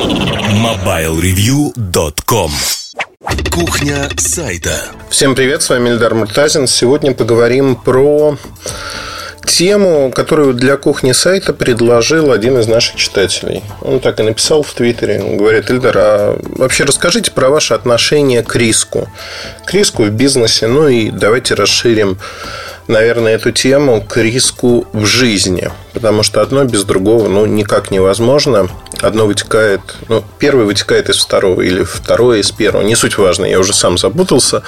MobileReview.com Кухня сайта Всем привет, с вами Эльдар Муртазин Сегодня поговорим про тему, которую для кухни сайта предложил один из наших читателей. Он так и написал в Твиттере. Он говорит, Эльдар, а вообще расскажите про ваше отношение к риску. К риску в бизнесе. Ну и давайте расширим наверное, эту тему к риску в жизни. Потому что одно без другого ну, никак невозможно. Одно вытекает... Ну, первое вытекает из второго или второе из первого. Не суть важно, я уже сам запутался.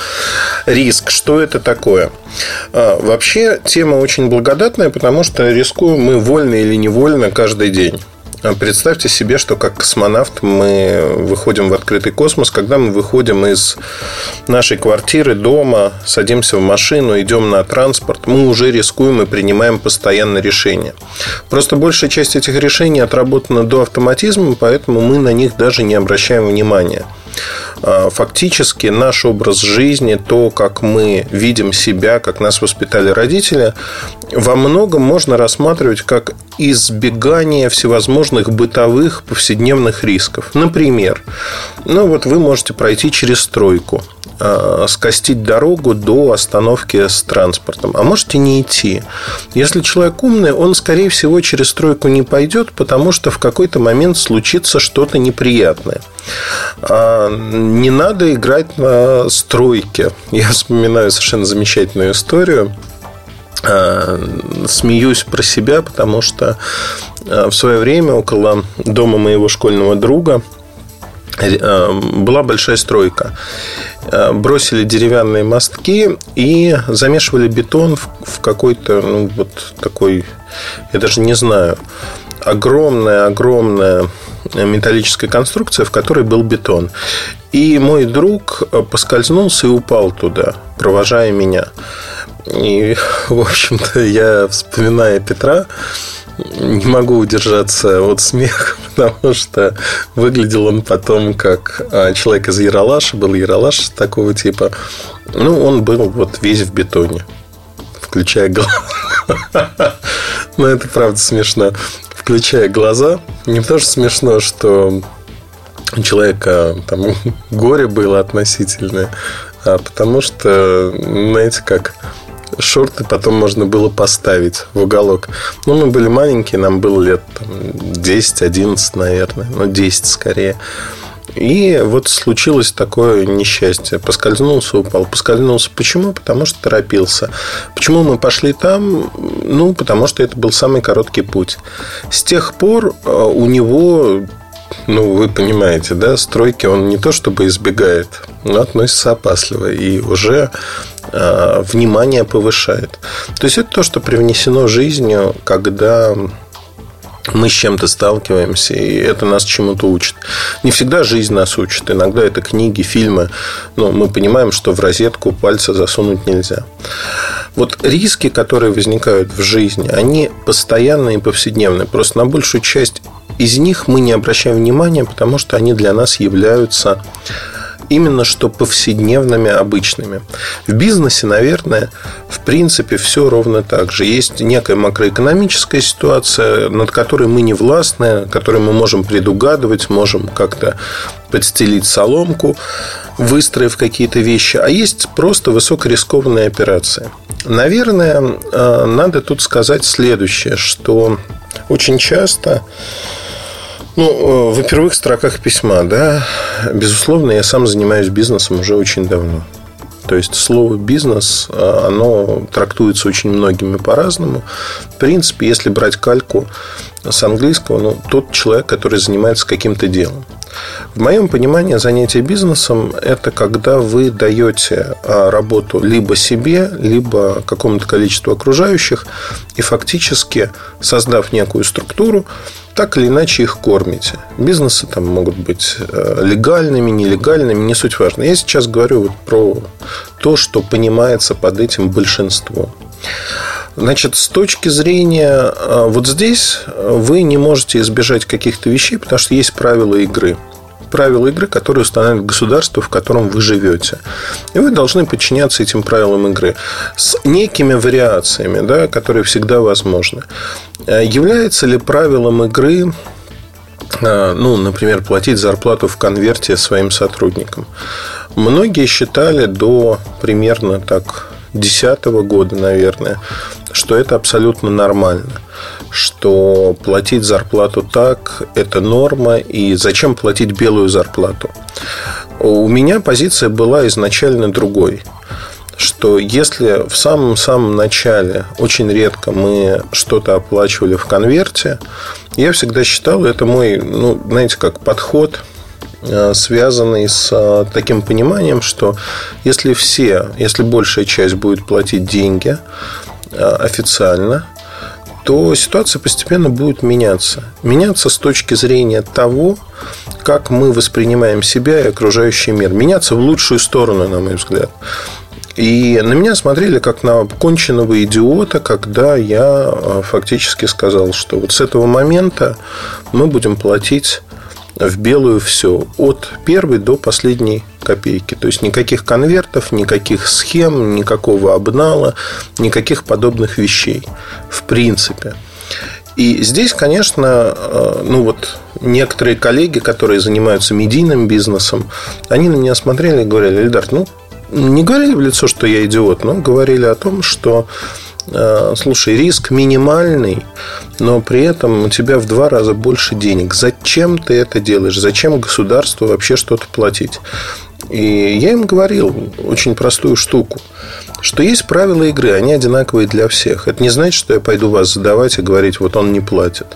Риск. Что это такое? А, вообще, тема очень благодатная, потому что рискуем мы вольно или невольно каждый день. Представьте себе, что как космонавт мы выходим в открытый космос, когда мы выходим из нашей квартиры, дома, садимся в машину, идем на транспорт, мы уже рискуем и принимаем постоянно решения. Просто большая часть этих решений отработана до автоматизма, поэтому мы на них даже не обращаем внимания. А, фактически наш образ жизни, то, как мы видим себя, как нас воспитали родители, во многом можно рассматривать как избегание всевозможных бытовых повседневных рисков. Например, ну вот вы можете пройти через стройку – Э, скостить дорогу до остановки с транспортом. А можете не идти. Если человек умный, он, скорее всего, через стройку не пойдет, потому что в какой-то момент случится что-то неприятное. А не надо играть на стройке. Я вспоминаю совершенно замечательную историю э, смеюсь про себя, потому что э, в свое время около дома моего школьного друга была большая стройка. Э, бросили деревянные мостки и замешивали бетон в какой-то, ну, вот такой, я даже не знаю, огромная-огромная металлическая конструкция, в которой был бетон. И мой друг поскользнулся и упал туда, провожая меня. И, в общем-то, я, вспоминая Петра, не могу удержаться от смеха, потому что выглядел он потом как а, человек из Яралаша, был Яралаш такого типа. Ну, он был вот весь в бетоне, включая глаза. Ну, это правда смешно. Включая глаза. Не потому что смешно, что у человека там горе было относительное, а потому что, знаете, как шорты потом можно было поставить в уголок. Ну, мы были маленькие, нам было лет там, 10-11, наверное, ну, 10 скорее. И вот случилось такое несчастье. Поскользнулся, упал. Поскользнулся. Почему? Потому что торопился. Почему мы пошли там? Ну, потому что это был самый короткий путь. С тех пор э, у него ну, вы понимаете, да, стройки он не то чтобы избегает, но относится опасливо и уже э, внимание повышает. То есть это то, что привнесено жизнью, когда мы с чем-то сталкиваемся, и это нас чему-то учит. Не всегда жизнь нас учит. Иногда это книги, фильмы. Но мы понимаем, что в розетку пальца засунуть нельзя. Вот риски, которые возникают в жизни, они постоянные и повседневные. Просто на большую часть из них мы не обращаем внимания, потому что они для нас являются именно что повседневными, обычными. В бизнесе, наверное, в принципе, все ровно так же. Есть некая макроэкономическая ситуация, над которой мы не властны, которую мы можем предугадывать, можем как-то подстелить соломку, выстроив какие-то вещи. А есть просто высокорискованные операции. Наверное, э, надо тут сказать следующее, что очень часто ну, э, в первых строках письма, да, безусловно, я сам занимаюсь бизнесом уже очень давно. То есть слово бизнес, э, оно трактуется очень многими по-разному. В принципе, если брать кальку с английского, ну, тот человек, который занимается каким-то делом. В моем понимании занятие бизнесом – это когда вы даете а, работу либо себе, либо какому-то количеству окружающих, и фактически, создав некую структуру, так или иначе их кормите. Бизнесы там могут быть э, легальными, нелегальными, не суть важно. Я сейчас говорю вот про то, что понимается под этим большинство. Значит, с точки зрения э, вот здесь вы не можете избежать каких-то вещей, потому что есть правила игры правила игры, которые устанавливает государство, в котором вы живете. И вы должны подчиняться этим правилам игры с некими вариациями, да, которые всегда возможны. Э, является ли правилом игры а, ну, например, платить зарплату в конверте своим сотрудникам. Многие считали до примерно так 2010 года, наверное, что это абсолютно нормально, что платить зарплату так – это норма, и зачем платить белую зарплату. У меня позиция была изначально другой что если в самом-самом начале очень редко мы что-то оплачивали в конверте, я всегда считал, это мой, ну, знаете, как подход, связанный с э, таким пониманием, что если все, если большая часть будет платить деньги э, официально, то ситуация постепенно будет меняться. Меняться с точки зрения того, как мы воспринимаем себя и окружающий мир. Меняться в лучшую сторону, на мой взгляд. И на меня смотрели как на конченного идиота, когда я э, фактически сказал, что вот с этого момента мы будем платить в белую все, от первой до последней копейки. То есть никаких конвертов, никаких схем, никакого обнала, никаких подобных вещей. В принципе. И здесь, конечно, э, ну вот некоторые коллеги, которые занимаются медийным бизнесом, они на меня смотрели и говорили, Эльдар, ну, не говорили в лицо, что я идиот, но говорили о том, что слушай, риск минимальный, но при этом у тебя в два раза больше денег. Зачем ты это делаешь? Зачем государству вообще что-то платить? И я им говорил очень простую штуку, что есть правила игры, они одинаковые для всех. Это не значит, что я пойду вас задавать и говорить, вот он не платит.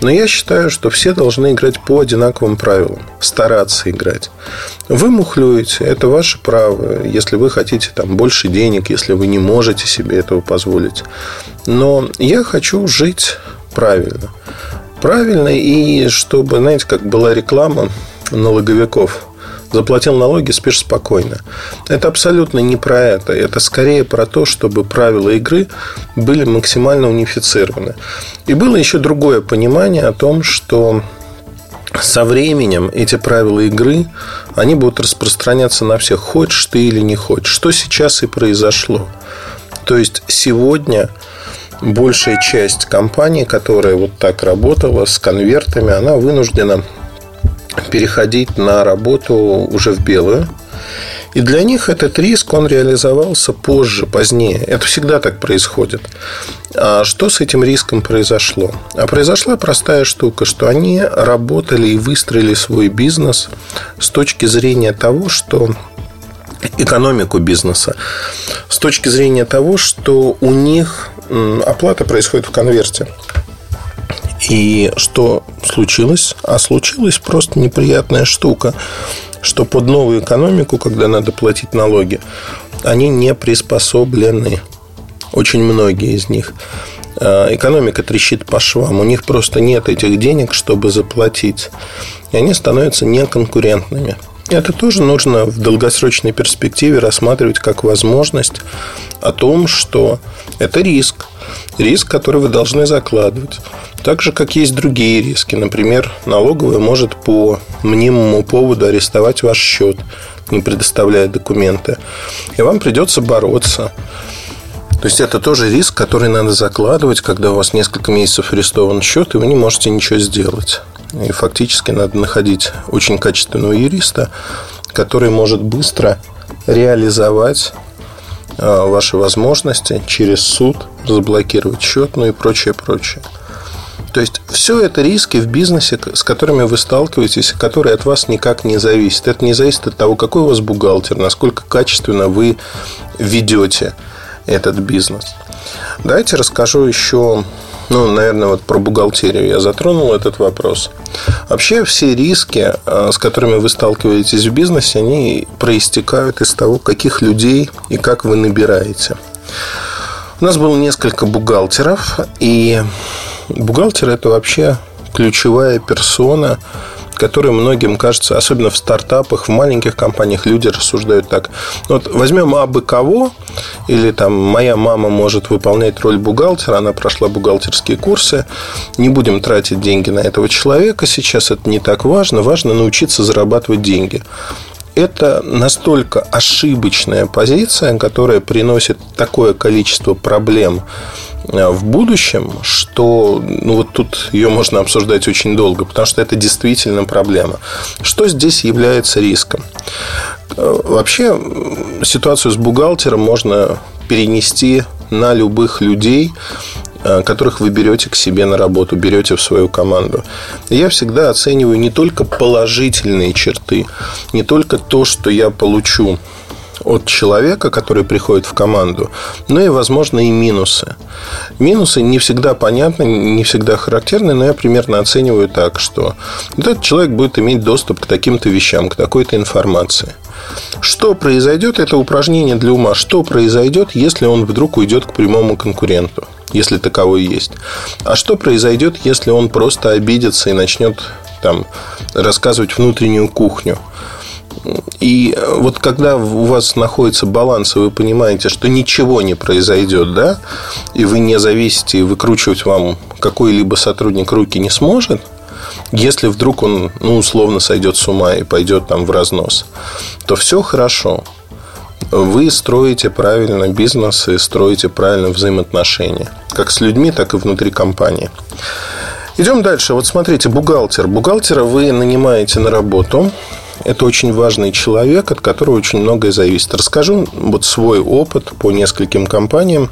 Но я считаю, что все должны играть по одинаковым правилам, стараться играть. Вы мухлюете, это ваше право, если вы хотите там больше денег, если вы не можете себе этого позволить. Но я хочу жить правильно. Правильно, и чтобы, знаете, как была реклама налоговиков – заплатил налоги, спишь спокойно. Это абсолютно не про это. Это скорее про то, чтобы правила игры были максимально унифицированы. И было еще другое понимание о том, что со временем эти правила игры, они будут распространяться на всех, хочешь ты или не хочешь. Что сейчас и произошло. То есть сегодня большая часть компаний, которая вот так работала с конвертами, она вынуждена переходить на работу уже в белую. И для них этот риск, он реализовался позже, позднее. Это всегда так происходит. А что с этим риском произошло? А произошла простая штука, что они работали и выстроили свой бизнес с точки зрения того, что экономику бизнеса, с точки зрения того, что у них оплата происходит в конверте. И что случилось? А случилась просто неприятная штука, что под новую экономику, когда надо платить налоги, они не приспособлены. Очень многие из них. А, экономика трещит по швам. У них просто нет этих денег, чтобы заплатить. И они становятся неконкурентными. Это тоже нужно в долгосрочной перспективе рассматривать как возможность о том, что это риск. Риск, который вы должны закладывать. Так же, как есть другие риски. Например, налоговая может по мнимому поводу арестовать ваш счет, не предоставляя документы. И вам придется бороться. То есть это тоже риск, который надо закладывать, когда у вас несколько месяцев арестован счет, и вы не можете ничего сделать. И фактически надо находить очень качественного юриста, который может быстро реализовать а, ваши возможности через суд, заблокировать счет, ну и прочее, прочее. То есть все это риски в бизнесе, с которыми вы сталкиваетесь, которые от вас никак не зависят. Это не зависит от того, какой у вас бухгалтер, насколько качественно вы ведете этот бизнес. Давайте расскажу еще ну, наверное, вот про бухгалтерию я затронул этот вопрос. Вообще все риски, а, с которыми вы сталкиваетесь в бизнесе, они проистекают из того, каких людей и как вы набираете. У нас было несколько бухгалтеров, и бухгалтер – это вообще ключевая персона – которые многим кажется, особенно в стартапах, в маленьких компаниях люди рассуждают так. Вот возьмем абы кого, или там моя мама может выполнять роль бухгалтера, она прошла бухгалтерские курсы, не будем тратить деньги на этого человека, сейчас это не так важно, важно научиться зарабатывать деньги это настолько ошибочная позиция, которая приносит такое количество проблем в будущем, что ну вот тут ее можно обсуждать очень долго, потому что это действительно проблема. Что здесь является риском? Э, вообще ситуацию с бухгалтером можно перенести на любых людей, э, которых вы берете к себе на работу, берете в свою команду. Я всегда оцениваю не только положительные черты, не только то, что я получу от человека, который приходит в команду, но и, возможно, и минусы. Минусы не всегда понятны, не всегда характерны, но я примерно оцениваю так, что этот человек будет иметь доступ к таким-то вещам, к такой-то информации. Что произойдет, это упражнение для ума, что произойдет, если он вдруг уйдет к прямому конкуренту, если таковой есть. А что произойдет, если он просто обидится и начнет там, рассказывать внутреннюю кухню – и вот когда у вас находится баланс, и вы понимаете, что ничего не произойдет, да, и вы не зависите, и выкручивать вам какой-либо сотрудник руки не сможет, если вдруг он, ну, условно сойдет с ума и пойдет там в разнос, то все хорошо. Вы строите правильно бизнес и строите правильно взаимоотношения. Как с людьми, так и внутри компании. Идем дальше. Вот смотрите, бухгалтер. Бухгалтера вы нанимаете на работу это очень важный человек, от которого очень многое зависит. Расскажу вот свой опыт по нескольким компаниям,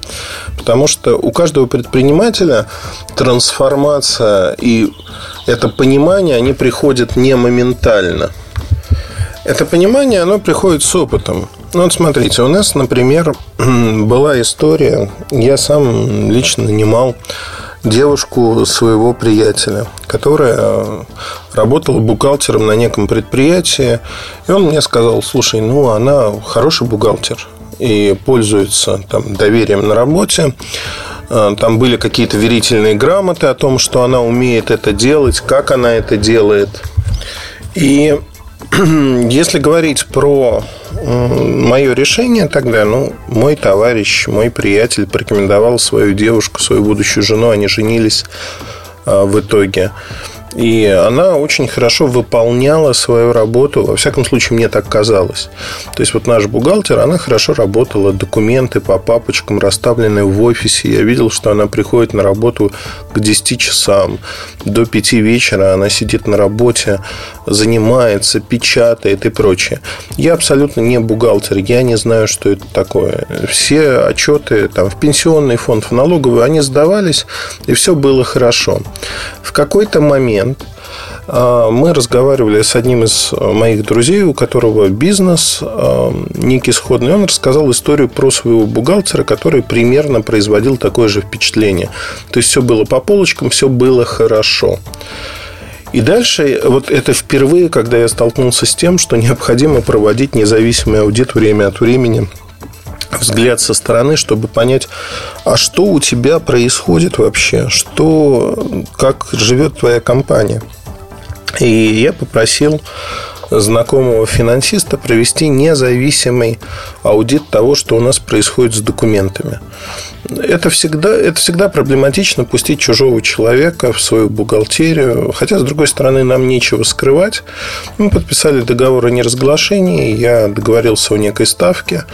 потому что у каждого предпринимателя трансформация и это понимание, они приходят не моментально. Это понимание, оно приходит с опытом. Ну, вот смотрите, у нас, например, была история, я сам лично нанимал девушку своего приятеля, которая э, работала бухгалтером на неком предприятии. И он мне сказал, слушай, ну, она хороший бухгалтер и пользуется там, доверием на работе. Э, там были какие-то верительные грамоты о том, что она умеет это делать, как она это делает. И если говорить про мое решение тогда, ну, мой товарищ, мой приятель порекомендовал свою девушку, свою будущую жену, они женились а, в итоге. И она очень хорошо выполняла свою работу. Во всяком случае, мне так казалось. То есть, вот наш бухгалтер, она хорошо работала. Документы по папочкам расставлены в офисе. Я видел, что она приходит на работу к 10 часам. До 5 вечера она сидит на работе, занимается, печатает и прочее. Я абсолютно не бухгалтер. Я не знаю, что это такое. Все отчеты там, в пенсионный фонд, в налоговую, они сдавались, и все было хорошо. В какой-то момент момент а, мы разговаривали с одним из моих друзей, у которого бизнес а, некий сходный. Он рассказал историю про своего бухгалтера, который примерно производил такое же впечатление. То есть все было по полочкам, все было хорошо. И дальше, вот это впервые, когда я столкнулся с тем, что необходимо проводить независимый аудит время от времени взгляд со стороны, чтобы понять, а что у тебя происходит вообще, что, как живет твоя компания. И я попросил знакомого финансиста провести независимый аудит того, что у нас происходит с документами это всегда, это всегда проблематично пустить чужого человека в свою бухгалтерию. Хотя, с другой стороны, нам нечего скрывать. Мы подписали договор о неразглашении. Я договорился о некой ставке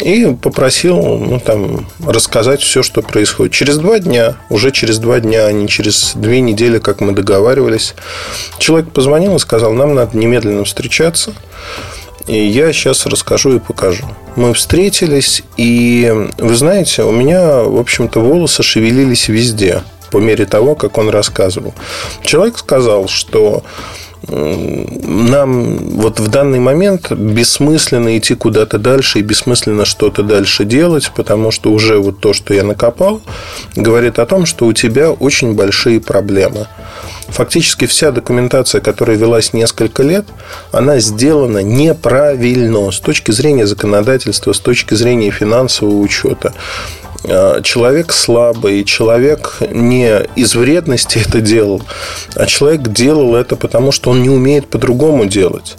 и попросил ну, там, рассказать все, что происходит. Через два дня, уже через два дня, а не через две недели, как мы договаривались, человек позвонил и сказал, нам надо немедленно встречаться. И я сейчас расскажу и покажу. Мы встретились, и вы знаете, у меня, в общем-то, волосы шевелились везде по мере того, как он рассказывал. Человек сказал, что нам вот в данный момент бессмысленно идти куда-то дальше и бессмысленно что-то дальше делать, потому что уже вот то, что я накопал, говорит о том, что у тебя очень большие проблемы. Фактически вся документация, которая велась несколько лет, она сделана неправильно с точки зрения законодательства, с точки зрения финансового учета. А, человек слабый, человек не из вредности это делал, а человек делал это потому, что он не умеет по-другому делать.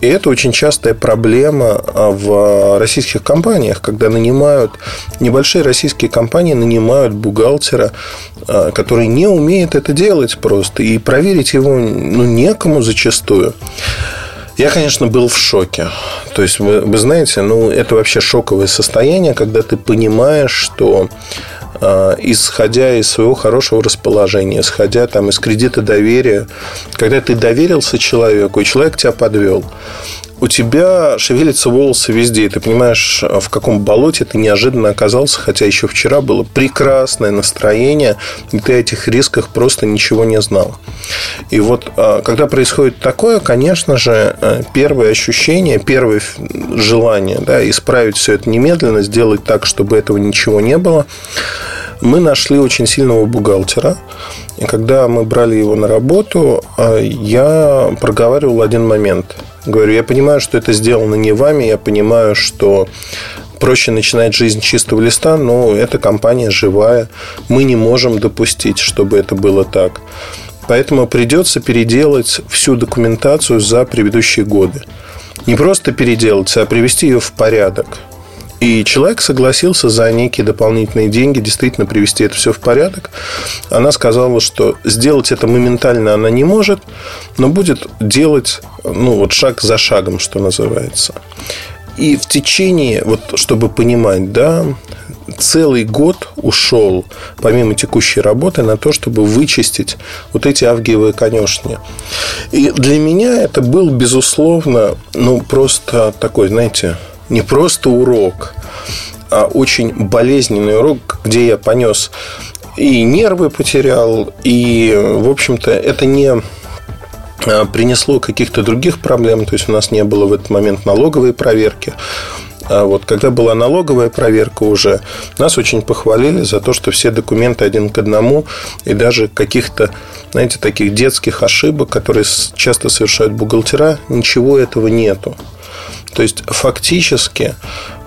И это очень частая проблема а, в российских компаниях, когда нанимают, небольшие российские компании нанимают бухгалтера, а, который не умеет это делать просто, и проверить его ну, некому зачастую. Я, конечно, был в шоке. То есть, вы, вы знаете, ну, это вообще шоковое состояние, когда ты понимаешь, что а, исходя из своего хорошего расположения, исходя там из кредита доверия. Когда ты доверился человеку, и человек тебя подвел, у тебя шевелятся волосы везде, и ты понимаешь, в каком болоте ты неожиданно оказался, хотя еще вчера было прекрасное настроение, и ты о этих рисках просто ничего не знал. И вот а, когда происходит такое, конечно же, э, первое ощущение, первое желание да, исправить все это немедленно, сделать так, чтобы этого ничего не было, мы нашли очень сильного бухгалтера. И когда мы брали его на работу, а, я проговаривал один момент – Говорю, я понимаю, что это сделано не вами, я понимаю, что проще начинать жизнь чистого листа, но эта компания живая. Мы не можем допустить, чтобы это было так. Поэтому придется переделать всю документацию за предыдущие годы. Не просто переделать, а привести ее в порядок. И человек согласился за некие дополнительные деньги действительно привести это все в порядок. Она сказала, что сделать это моментально она не может, но будет делать ну, вот шаг за шагом, что называется. И в течение, вот чтобы понимать, да, целый год ушел, помимо текущей работы, на то, чтобы вычистить вот эти авгиевые конюшни. И для меня это был, безусловно, ну, просто такой, знаете, не просто урок, а очень болезненный урок, где я понес и нервы потерял, и, в общем-то, это не а, принесло каких-то других проблем, то есть у нас не было в этот момент налоговой проверки. А вот когда была налоговая проверка уже, нас очень похвалили за то, что все документы один к одному, и даже каких-то, знаете, таких детских ошибок, которые часто совершают бухгалтера, ничего этого нету. То есть фактически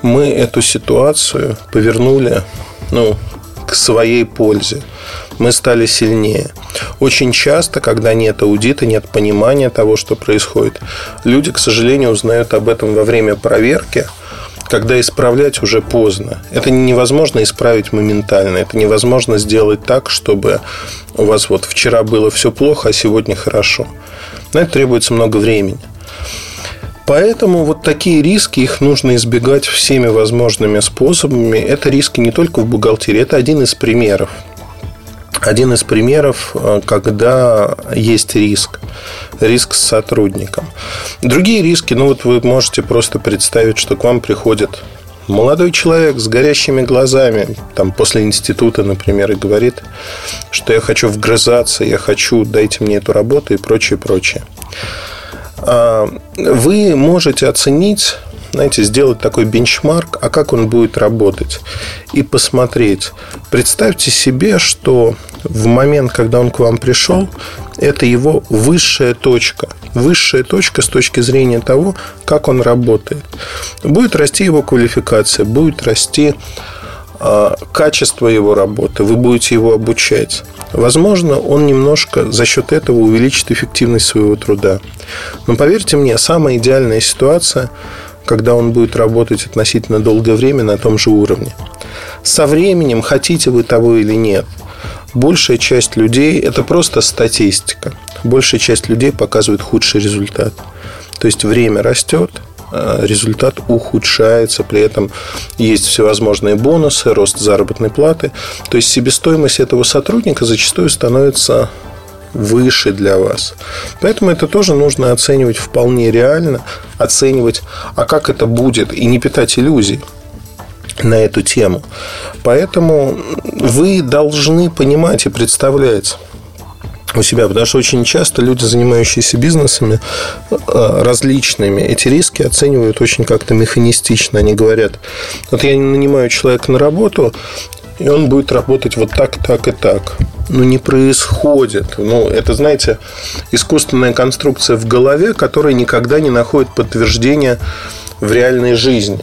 мы эту ситуацию повернули ну, к своей пользе. Мы стали сильнее. Очень часто, когда нет аудита, нет понимания того, что происходит, люди, к сожалению, узнают об этом во время проверки, когда исправлять уже поздно. Это невозможно исправить моментально. Это невозможно сделать так, чтобы у вас вот вчера было все плохо, а сегодня хорошо. На это требуется много времени. Поэтому вот такие риски, их нужно избегать всеми возможными способами. Это риски не только в бухгалтерии, это один из примеров. Один из примеров, э, когда есть риск. Риск с сотрудником. Другие риски, ну вот вы можете просто представить, что к вам приходит молодой человек с горящими глазами, там после института, например, и говорит, что я хочу вгрызаться, я хочу, дайте мне эту работу и прочее, прочее. А, вы можете оценить знаете, сделать такой бенчмарк, а как он будет работать, и посмотреть. Представьте себе, что в момент, когда он к вам пришел, это его высшая точка. Высшая точка с точки зрения того, как он работает. Будет расти его квалификация, будет расти качество его работы, вы будете его обучать. Возможно, он немножко за счет этого увеличит эффективность своего труда. Но поверьте мне, самая идеальная ситуация, когда он будет работать относительно долгое время на том же уровне. Со временем, хотите вы того или нет, большая часть людей, это просто статистика, большая часть людей показывает худший результат. То есть время растет, Э, результат ухудшается, при этом есть всевозможные бонусы, рост заработной платы. То есть себестоимость этого сотрудника зачастую становится выше для вас. Поэтому это тоже нужно оценивать вполне реально, оценивать, а как это будет, и не питать иллюзий на эту тему. Поэтому вы должны понимать и представлять, у себя, потому что очень часто люди, занимающиеся бизнесами э, различными, эти риски оценивают очень как-то механистично. Они говорят, вот я нанимаю человека на работу, и он будет работать вот так, так и так. Ну, не происходит. Ну, это, знаете, искусственная конструкция в голове, которая никогда не находит подтверждения в реальной жизни.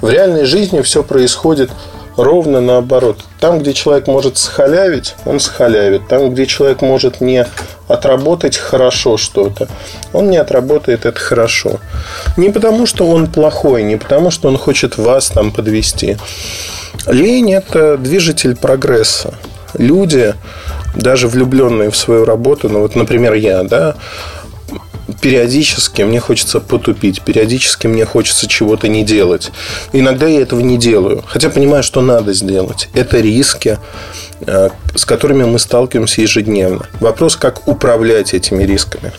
В реальной жизни все происходит ровно наоборот. Там, где человек может схалявить, он схалявит. Там, где человек может не отработать хорошо что-то, он не отработает это хорошо. Не потому, что он плохой, не потому, что он хочет вас там подвести. Лень – это движитель прогресса. Люди, даже влюбленные в свою работу, ну вот, например, я, да, периодически мне хочется потупить, периодически мне хочется чего-то не делать. Иногда я этого не делаю, хотя понимаю, что надо сделать. Это риски, э, с которыми мы сталкиваемся ежедневно. Вопрос, как управлять этими рисками.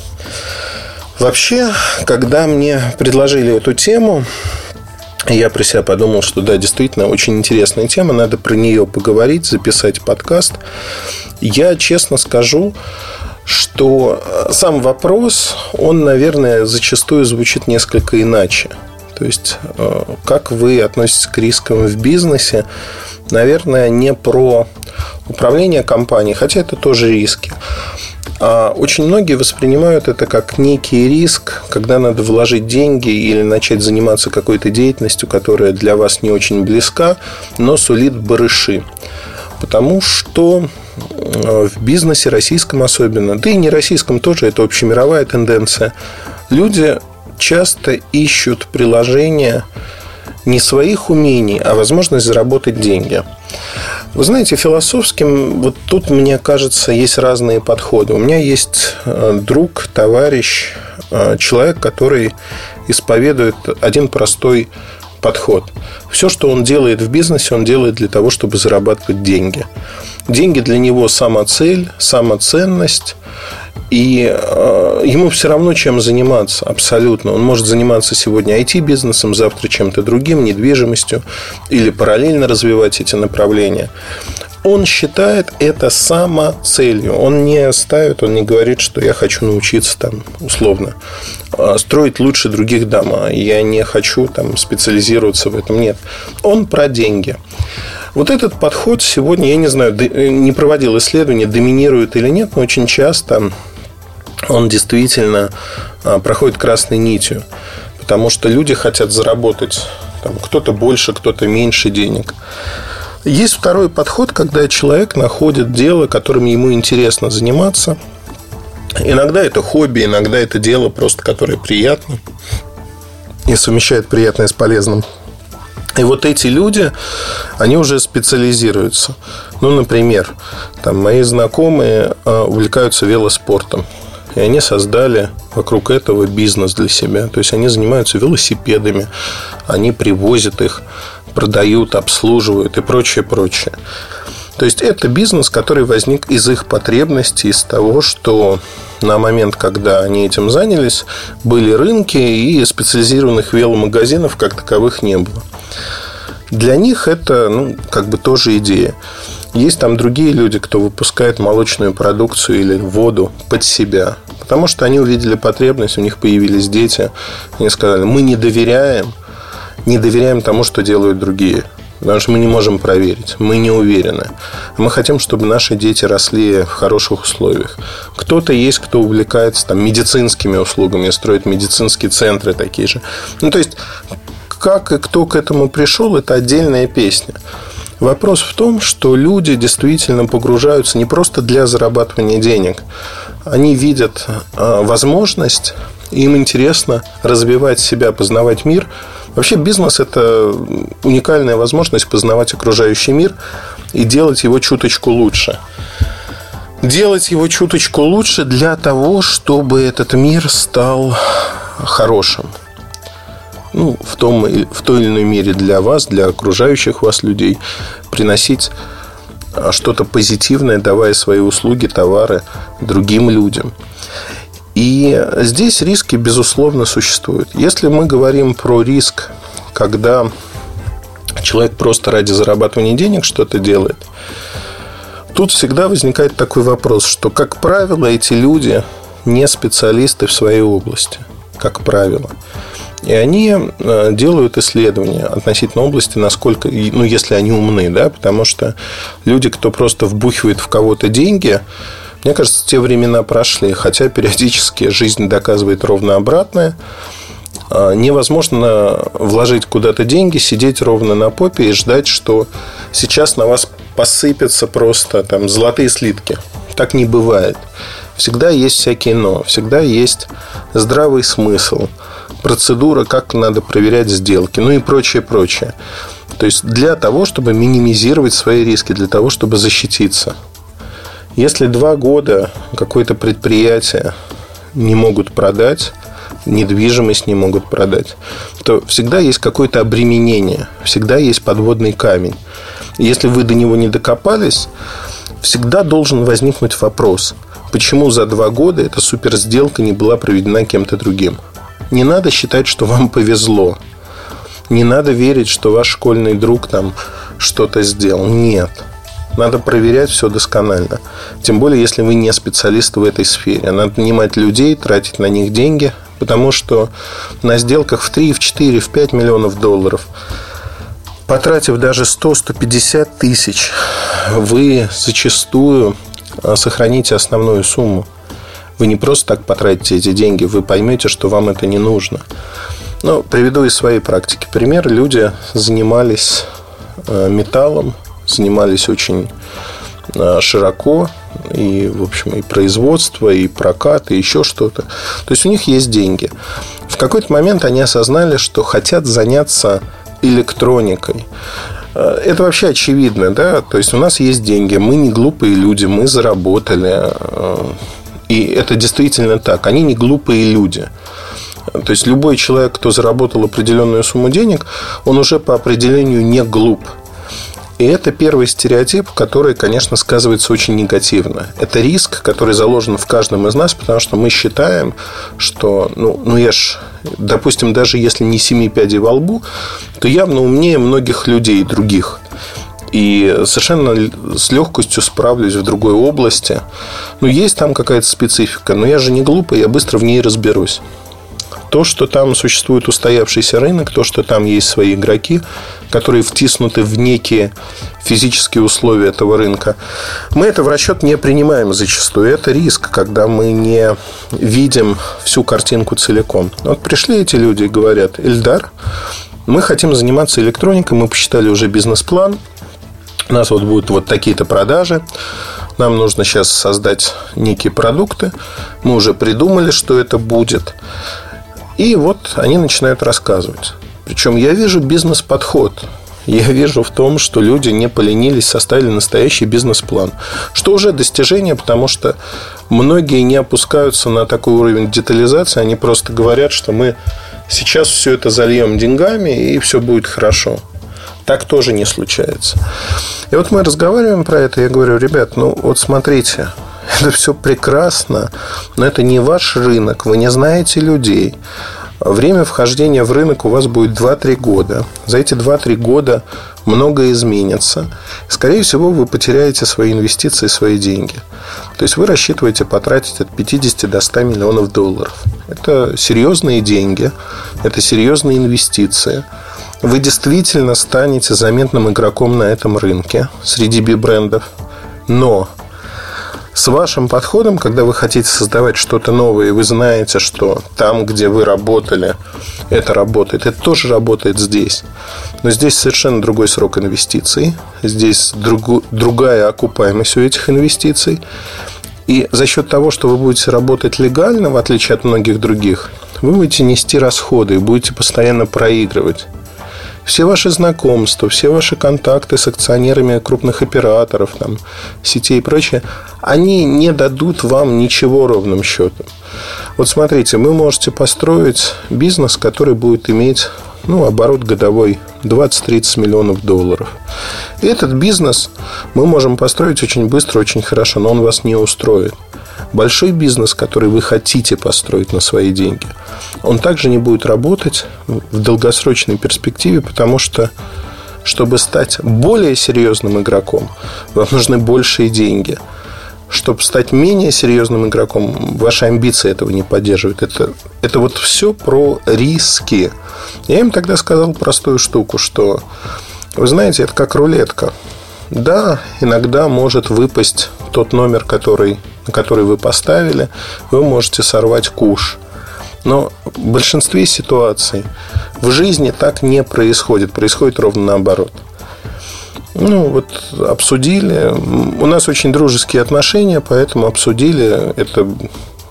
Вообще, когда мне предложили эту тему, я про себя подумал, что да, действительно очень интересная тема, надо про нее поговорить, записать подкаст. Я честно скажу, что э, сам вопрос, он, наверное, зачастую звучит несколько иначе. То есть, э, как вы относитесь к рискам в бизнесе, наверное, не про управление компанией, хотя это тоже риски. А очень многие воспринимают это как некий риск, когда надо вложить деньги или начать заниматься какой-то деятельностью, которая для вас не очень близка, но сулит барыши. Потому что в бизнесе, российском особенно, да и не российском тоже, это общемировая тенденция, люди часто ищут приложения не своих умений, а возможность заработать деньги. Вы знаете, философским, вот тут, мне кажется, есть разные подходы. У меня есть э, друг, товарищ, э, человек, который исповедует один простой подход. Все, что он делает в бизнесе, он делает для того, чтобы зарабатывать деньги. Деньги для него самоцель, самоценность. И э, ему все равно чем заниматься, абсолютно. Он может заниматься сегодня IT-бизнесом, завтра чем-то другим, недвижимостью, или параллельно развивать эти направления он считает это самоцелью. Он не ставит, он не говорит, что я хочу научиться там условно а, строить лучше других дома. Я не хочу там специализироваться в этом. Нет. Он про деньги. Вот этот подход сегодня, я не знаю, не проводил исследования, доминирует или нет, но очень часто он действительно а, проходит красной нитью. Потому что люди хотят заработать там, кто-то больше, кто-то меньше денег. Есть второй подход, когда человек находит дело, которым ему интересно заниматься. Иногда это хобби, иногда это дело просто, которое приятно и совмещает приятное с полезным. И вот эти люди, они уже специализируются. Ну, например, там мои знакомые а, увлекаются велоспортом. И они создали вокруг этого бизнес для себя. То есть они занимаются велосипедами, они привозят их продают, обслуживают и прочее, прочее. То есть это бизнес, который возник из их потребностей, из того, что на момент, когда они этим занялись, были рынки и специализированных веломагазинов как таковых не было. Для них это, ну, как бы тоже идея. Есть там другие люди, кто выпускает молочную продукцию или воду под себя. Потому что они увидели потребность, у них появились дети. Они сказали, мы не доверяем не доверяем тому, что делают другие. Потому что мы не можем проверить, мы не уверены. Мы хотим, чтобы наши дети росли в хороших условиях. Кто-то есть, кто увлекается там, медицинскими услугами, строит медицинские центры такие же. Ну, то есть, как и кто к этому пришел, это отдельная песня. Вопрос в том, что люди действительно погружаются не просто для зарабатывания денег. Они видят а, возможность, им интересно развивать себя, познавать мир – Вообще бизнес – это уникальная возможность познавать окружающий мир и делать его чуточку лучше. Делать его чуточку лучше для того, чтобы этот мир стал хорошим. Ну, в, том, в той или иной мере для вас, для окружающих вас людей, приносить а, что-то позитивное, давая свои услуги, товары другим людям. И здесь риски, безусловно, существуют. Если мы говорим про риск, когда человек просто ради зарабатывания денег что-то делает, тут всегда возникает такой вопрос, что, как правило, эти люди не специалисты в своей области, как правило. И они э, делают исследования относительно области, насколько, ну, если они умны, да, потому что люди, кто просто вбухивает в кого-то деньги, мне кажется, те времена прошли, хотя периодически жизнь доказывает ровно обратное. А, невозможно вложить куда-то деньги, сидеть ровно на попе и ждать, что сейчас на вас посыпятся просто там золотые слитки. Так не бывает. Всегда есть всякие но, всегда есть здравый смысл, процедура, как надо проверять сделки, ну и прочее, прочее. То есть для того, чтобы минимизировать свои риски, для того, чтобы защититься – если два года какое-то предприятие не могут продать, недвижимость не могут продать, то всегда есть какое-то обременение, всегда есть подводный камень. Если вы до него не докопались, всегда должен возникнуть вопрос, почему за два года эта суперсделка не была проведена кем-то другим. Не надо считать, что вам повезло. Не надо верить, что ваш школьный друг там что-то сделал. Нет. Надо проверять все досконально. Тем более, если вы не специалист в этой сфере. Надо нанимать людей, тратить на них деньги, потому что на сделках в 3, в 4, в 5 миллионов долларов потратив даже 100-150 тысяч, вы зачастую а, сохраните основную сумму. Вы не просто так потратите эти деньги, вы поймете, что вам это не нужно. Ну, приведу из своей практики пример. Люди занимались а, металлом, занимались очень а, широко, и, в общем, и производство, и прокат, и еще что-то. То есть у них есть деньги. В какой-то момент они осознали, что хотят заняться электроникой. Э, это вообще очевидно, да? То есть у нас есть деньги, мы не глупые люди, мы заработали. Э, и это действительно так. Они не глупые люди. То есть любой человек, кто заработал определенную сумму денег, он уже по определению не глуп. И это первый стереотип, который, конечно, сказывается очень негативно. Это риск, который заложен в каждом из нас, потому что мы считаем, что, ну, ну я ж, допустим, даже если не семи пядей во лбу, то явно умнее многих людей других. И совершенно с легкостью справлюсь в другой области. Ну, есть там какая-то специфика, но я же не глупый, я быстро в ней разберусь. То, что там существует устоявшийся рынок, то, что там есть свои игроки, которые втиснуты в некие физические условия этого рынка, мы это в расчет не принимаем зачастую. Это риск, когда мы не видим всю картинку целиком. Вот пришли эти люди и говорят, Эльдар, мы хотим заниматься электроникой, мы посчитали уже бизнес-план, у нас вот будут вот такие-то продажи, нам нужно сейчас создать некие продукты, мы уже придумали, что это будет. И вот они начинают рассказывать. Причем я вижу бизнес-подход. Я вижу в том, что люди не поленились, составили настоящий бизнес-план. Что уже достижение, потому что многие не опускаются на такой уровень детализации. Они просто говорят, что мы сейчас все это зальем деньгами, и все будет хорошо. Так тоже не случается. И вот мы разговариваем про это, я говорю, ребят, ну вот смотрите, это все прекрасно, но это не ваш рынок, вы не знаете людей. Время вхождения в рынок у вас будет 2-3 года. За эти 2-3 года многое изменится. Скорее всего, вы потеряете свои инвестиции, свои деньги. То есть вы рассчитываете потратить от 50 до 100 миллионов долларов. Это серьезные деньги, это серьезные инвестиции. Вы действительно станете заметным игроком на этом рынке среди би-брендов. Но с вашим подходом, когда вы хотите создавать что-то новое, и вы знаете, что там, где вы работали, это работает, это тоже работает здесь. Но здесь совершенно другой срок инвестиций, здесь другу, другая окупаемость у этих инвестиций. И за счет того, что вы будете работать легально, в отличие от многих других, вы будете нести расходы и будете постоянно проигрывать все ваши знакомства, все ваши контакты с акционерами крупных операторов, там, сетей и прочее, они не дадут вам ничего ровным счетом. Вот смотрите, вы можете построить бизнес, который будет иметь ну, оборот годовой 20-30 миллионов долларов. И этот бизнес мы можем построить очень быстро, очень хорошо, но он вас не устроит большой бизнес, который вы хотите построить на свои деньги, он также не будет работать в долгосрочной перспективе, потому что чтобы стать более серьезным игроком, вам нужны большие деньги. Чтобы стать менее серьезным игроком, ваши амбиции этого не поддерживают. Это, это вот все про риски. Я им тогда сказал простую штуку, что, вы знаете, это как рулетка. Да, иногда может выпасть тот номер, который на который вы поставили, вы можете сорвать куш. Но в большинстве ситуаций в жизни так не происходит. Происходит ровно наоборот. Ну, вот обсудили. У нас очень дружеские отношения, поэтому обсудили. Это,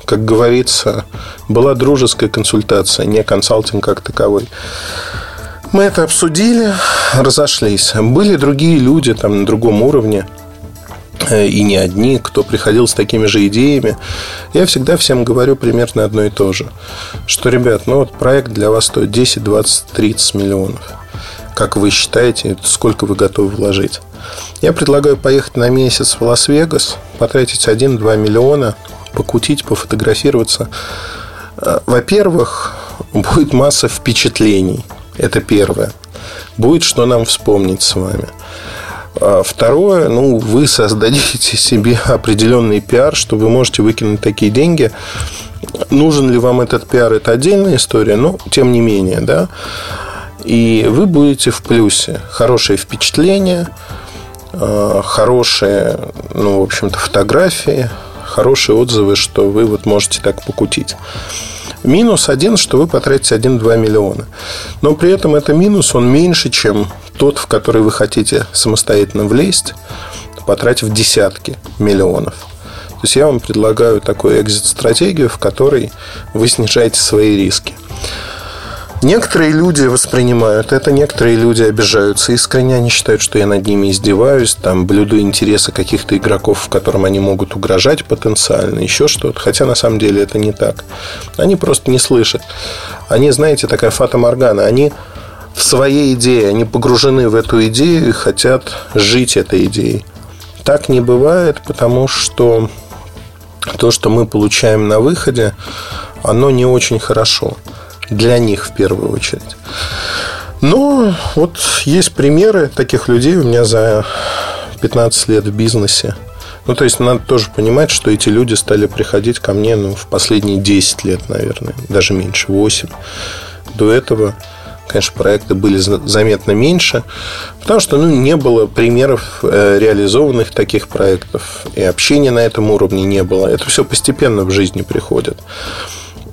как говорится, была дружеская консультация, не консалтинг как таковой. Мы это обсудили, разошлись. Были другие люди там на другом уровне – э, и не одни, кто приходил с такими же идеями, я всегда всем говорю примерно одно и то же. Что, ребят, ну вот проект для вас стоит 10, 20, 30 миллионов. Как вы считаете, сколько вы готовы вложить? Я предлагаю поехать на месяц в Лас-Вегас, потратить 1-2 миллиона, покутить, пофотографироваться. Э, во-первых, будет масса впечатлений. Это первое. Будет что нам вспомнить с вами. А второе, ну, вы создадите себе определенный пиар, что вы можете выкинуть такие деньги. Нужен ли вам этот пиар, это отдельная история, но тем не менее, да. И вы будете в плюсе. Хорошее впечатление, а, хорошие, ну, в общем-то, фотографии, хорошие отзывы, что вы вот можете так покутить. Минус один, что вы потратите 1-2 миллиона. Но при этом это минус, он меньше, чем тот, в который вы хотите самостоятельно влезть, потратив десятки миллионов. То есть я вам предлагаю такую экзит-стратегию, в которой вы снижаете свои риски. Некоторые люди воспринимают это, некоторые люди обижаются искренне, они считают, что я над ними издеваюсь, там, блюду интересы каких-то игроков, в котором они могут угрожать потенциально, еще что-то. Хотя на самом деле это не так. Они просто не слышат. Они, знаете, такая фата Моргана, они в своей идее, они погружены в эту идею и хотят жить этой идеей. Так не бывает, потому что то, что мы получаем на выходе, оно не очень хорошо для них в первую очередь. Но вот есть примеры таких людей у меня за 15 лет в бизнесе. Ну, то есть, надо тоже понимать, что эти люди стали приходить ко мне ну, в последние 10 лет, наверное, даже меньше, 8. До этого, конечно, проекты были заметно меньше, потому что ну, не было примеров э, реализованных таких проектов, и общения на этом уровне не было. Это все постепенно в жизни приходит.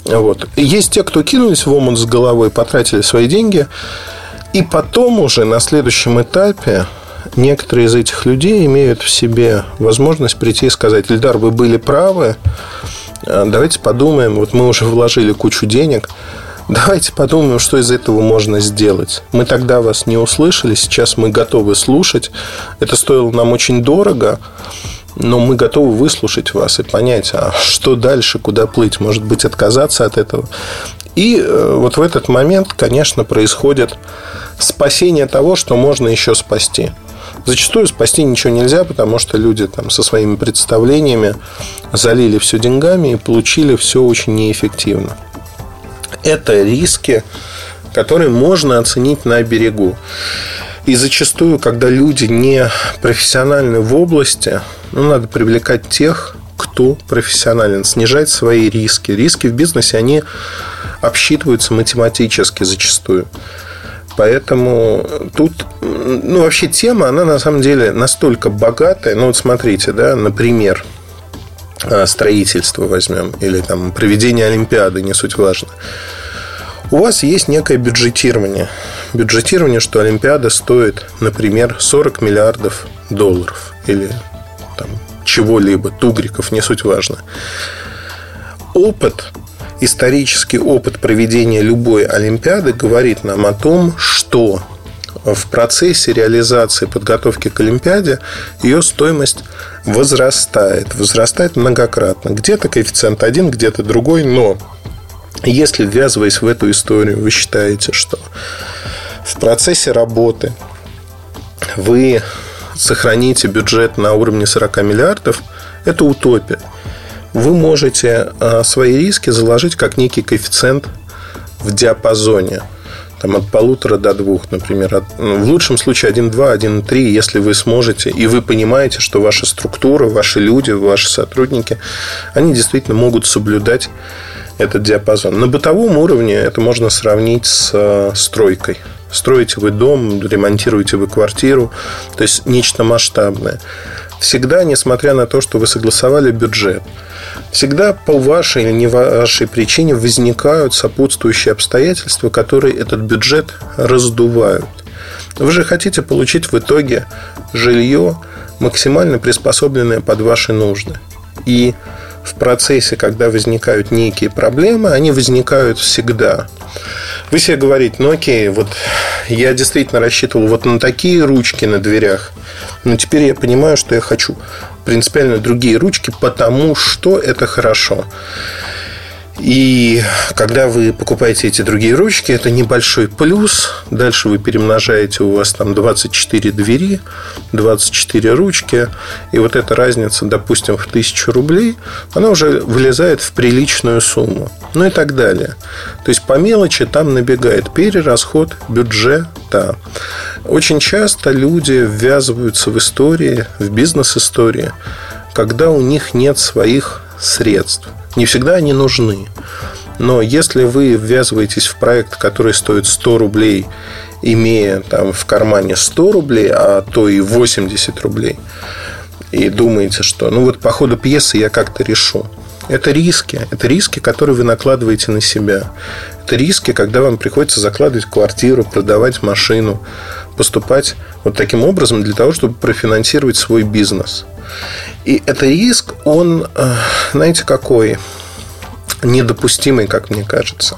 Вот. Есть те, кто кинулись в омут с головой, потратили свои деньги, и потом уже на следующем этапе некоторые из этих людей имеют в себе возможность прийти и сказать, Ильдар, вы были правы, а, давайте подумаем, вот мы уже вложили кучу денег, давайте подумаем, что из этого можно сделать. Мы тогда вас не услышали, сейчас мы готовы слушать. Это стоило нам очень дорого, но мы готовы выслушать вас и понять, а что дальше, куда плыть, может быть, отказаться от этого. И э, вот в этот момент, конечно, происходит спасение того, что можно еще спасти. Зачастую спасти ничего нельзя, потому что люди там со своими представлениями залили все деньгами и получили все очень неэффективно. Это риски, которые можно оценить на берегу. И зачастую, когда люди не профессиональны в области, ну, надо привлекать тех, кто профессионален, снижать свои риски. Риски в бизнесе, они обсчитываются математически зачастую. Поэтому тут, ну, вообще тема, она на самом деле настолько богатая. Ну, вот смотрите, да, например, а, строительство возьмем, или там проведение Олимпиады, не суть важно. У вас есть некое бюджетирование. Бюджетирование, что Олимпиада стоит, например, 40 миллиардов долларов или там, чего-либо, тугриков, не суть важно. Опыт, исторический опыт проведения любой Олимпиады говорит нам о том, что в процессе реализации подготовки к Олимпиаде ее стоимость возрастает. Возрастает многократно. Где-то коэффициент один, где-то другой, но если, ввязываясь в эту историю, вы считаете, что в процессе работы вы сохраните бюджет на уровне 40 миллиардов, это утопия. Вы можете а, свои риски заложить как некий коэффициент в диапазоне. Там от полутора до двух, например. От, ну, в лучшем случае 1,2, 1,3, если вы сможете, и вы понимаете, что ваша структура, ваши люди, ваши сотрудники, они действительно могут соблюдать этот диапазон. На бытовом уровне это можно сравнить с э, стройкой. Строите вы дом, ремонтируете вы квартиру, то есть нечто масштабное. Всегда, несмотря на то, что вы согласовали бюджет, всегда по вашей или не вашей причине возникают сопутствующие обстоятельства, которые этот бюджет раздувают. Вы же хотите получить в итоге жилье, максимально приспособленное под ваши нужды. И в процессе, когда возникают некие проблемы, они возникают всегда. Вы себе говорите, ну окей, вот я действительно рассчитывал вот на такие ручки на дверях, но теперь я понимаю, что я хочу принципиально другие ручки, потому что это хорошо. И когда вы покупаете эти другие ручки, это небольшой плюс. Дальше вы перемножаете, у вас там 24 двери, 24 ручки. И вот эта разница, допустим, в 1000 рублей, она уже вылезает в приличную сумму. Ну и так далее. То есть по мелочи там набегает перерасход бюджета. Очень часто люди ввязываются в истории, в бизнес-истории, когда у них нет своих средств. Не всегда они нужны. Но если вы ввязываетесь в проект, который стоит 100 рублей, имея там в кармане 100 рублей, а то и 80 рублей, и думаете, что ну вот по ходу пьесы я как-то решу. Это риски. Это риски, которые вы накладываете на себя. Это риски, когда вам приходится закладывать квартиру, продавать машину, поступать вот таким образом для того, чтобы профинансировать свой бизнес. И это риск, он, э, знаете, какой? Недопустимый, как мне кажется.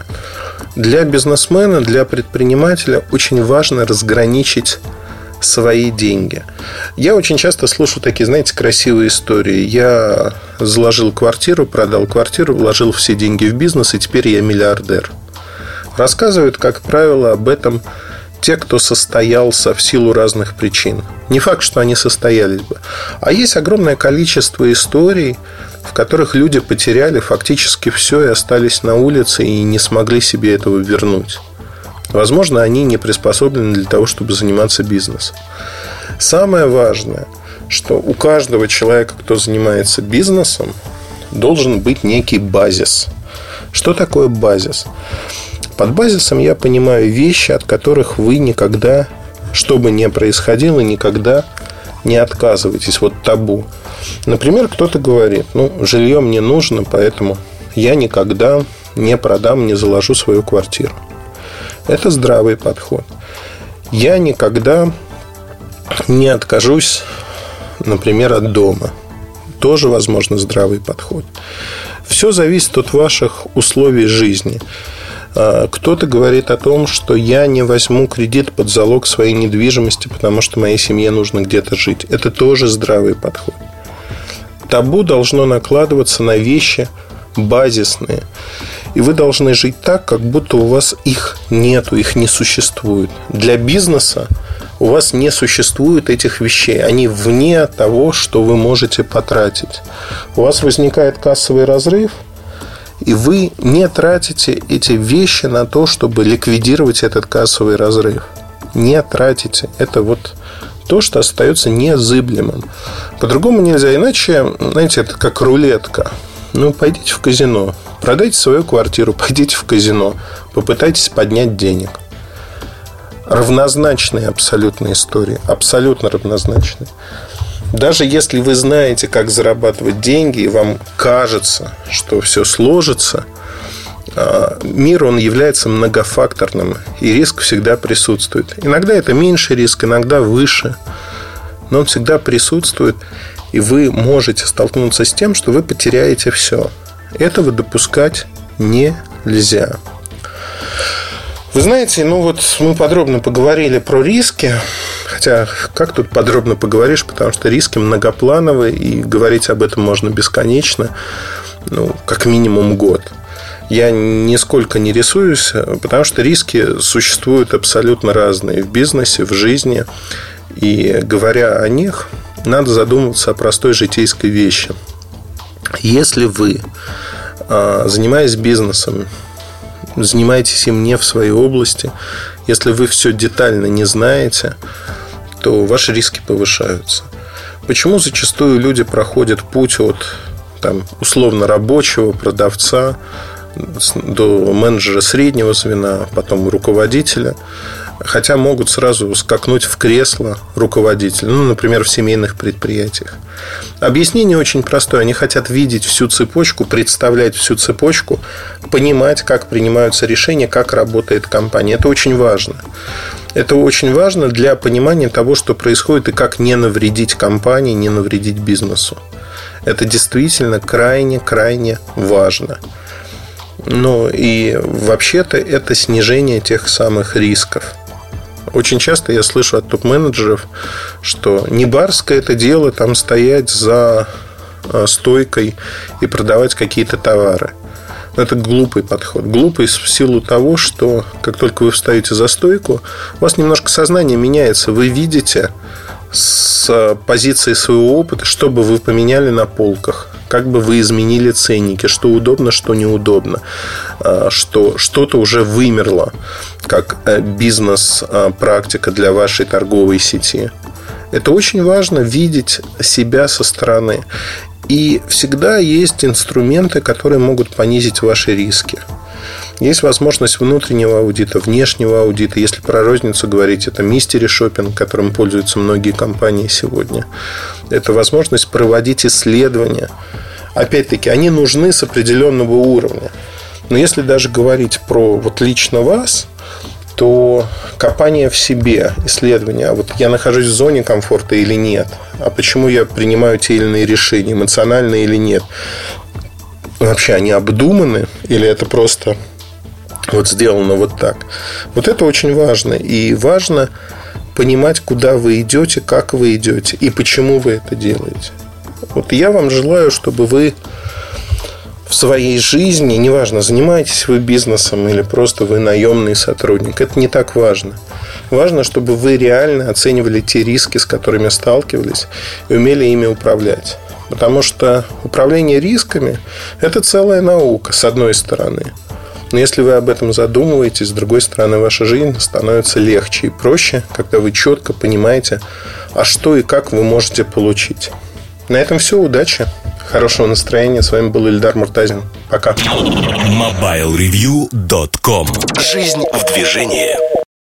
Для бизнесмена, для предпринимателя очень важно разграничить свои деньги. Я очень часто слушаю такие, знаете, красивые истории. Я заложил квартиру, продал квартиру, вложил все деньги в бизнес, и теперь я миллиардер. Рассказывают, как правило, об этом те, кто состоялся в силу разных причин. Не факт, что они состоялись бы. А есть огромное количество историй, в которых люди потеряли фактически все и остались на улице и не смогли себе этого вернуть. Возможно, они не приспособлены для того, чтобы заниматься бизнесом. Самое важное, что у каждого человека, кто занимается бизнесом, должен быть некий базис. Что такое базис? Под базисом я понимаю вещи, от которых вы никогда, что бы ни происходило, никогда не отказываетесь. Вот табу. Например, кто-то говорит, ну, жилье мне нужно, поэтому я никогда не продам, не заложу свою квартиру. Это здравый подход. Я никогда не откажусь, например, от дома. Тоже, возможно, здравый подход. Все зависит от ваших условий жизни. А, кто-то говорит о том, что я не возьму кредит под залог своей недвижимости, потому что моей семье нужно где-то жить. Это тоже здравый подход. Табу должно накладываться на вещи базисные. И вы должны жить так, как будто у вас их нету, их не существует. Для бизнеса у вас не существует этих вещей. Они вне того, что вы можете потратить. У вас возникает кассовый разрыв – и вы не тратите эти вещи на то, чтобы ликвидировать этот кассовый разрыв. Не тратите. Это вот то, что остается незыблемым. По-другому нельзя. Иначе, знаете, это как рулетка. Ну, пойдите в казино, продайте свою квартиру, пойдите в казино, попытайтесь поднять денег. Равнозначные абсолютно истории. Абсолютно равнозначные. Даже если вы знаете, как зарабатывать деньги, и вам кажется, что все сложится, а, мир, он является многофакторным, и риск всегда присутствует. Иногда это меньше риск, иногда выше, но он всегда присутствует, и вы можете столкнуться с тем, что вы потеряете все. Этого допускать нельзя. Вы знаете, ну вот мы подробно поговорили про риски, хотя как тут подробно поговоришь, потому что риски многоплановые, и говорить об этом можно бесконечно, ну, как минимум год. Я нисколько не рисуюсь, потому что риски существуют абсолютно разные в бизнесе, в жизни. И говоря о них, надо задумываться о простой житейской вещи. Если вы, а, занимаясь бизнесом, занимаетесь им не в своей области, если вы все детально не знаете, то ваши риски повышаются. Почему зачастую люди проходят путь от там, условно рабочего, продавца до менеджера среднего звена, потом руководителя, хотя могут сразу скакнуть в кресло руководителя, ну, например, в семейных предприятиях. Объяснение очень простое. Они хотят видеть всю цепочку, представлять всю цепочку, понимать, как принимаются решения, как работает компания. Это очень важно. Это очень важно для понимания того, что происходит и как не навредить компании, не навредить бизнесу. Это действительно крайне-крайне важно. Ну и вообще-то это снижение тех самых рисков. Очень часто я слышу от топ-менеджеров, что не барское это дело там стоять за а, стойкой и продавать какие-то товары. Это глупый подход. Глупый в силу того, что как только вы встаете за стойку, у вас немножко сознание меняется. Вы видите с позиции своего опыта, что бы вы поменяли на полках как бы вы изменили ценники, что удобно, что неудобно, а, что что-то уже вымерло как э, бизнес-практика для вашей торговой сети. Это очень важно видеть себя со стороны. И всегда есть инструменты, которые могут понизить ваши риски. Есть возможность внутреннего аудита, внешнего аудита. Если про розницу говорить, это мистери шопинг, которым пользуются многие компании сегодня. Это возможность проводить исследования. Опять-таки, они нужны с определенного уровня. Но если даже говорить про вот лично вас, то копание в себе, исследование, а вот я нахожусь в зоне комфорта или нет, а почему я принимаю те или иные решения, эмоциональные или нет, вообще они обдуманы или это просто вот сделано вот так. Вот это очень важно. И важно понимать, куда вы идете, как вы идете и почему вы это делаете. Вот я вам желаю, чтобы вы в своей жизни, неважно, занимаетесь вы бизнесом или просто вы наемный сотрудник, это не так важно. Важно, чтобы вы реально оценивали те риски, с которыми сталкивались, и умели ими управлять. Потому что управление рисками – это целая наука, с одной стороны. Но если вы об этом задумываетесь, с другой стороны, ваша жизнь становится легче и проще, когда вы четко понимаете, а что и как вы можете получить. На этом все. Удачи! Хорошего настроения. С вами был Ильдар Муртазин. Пока. MobileReview.com Жизнь в движении.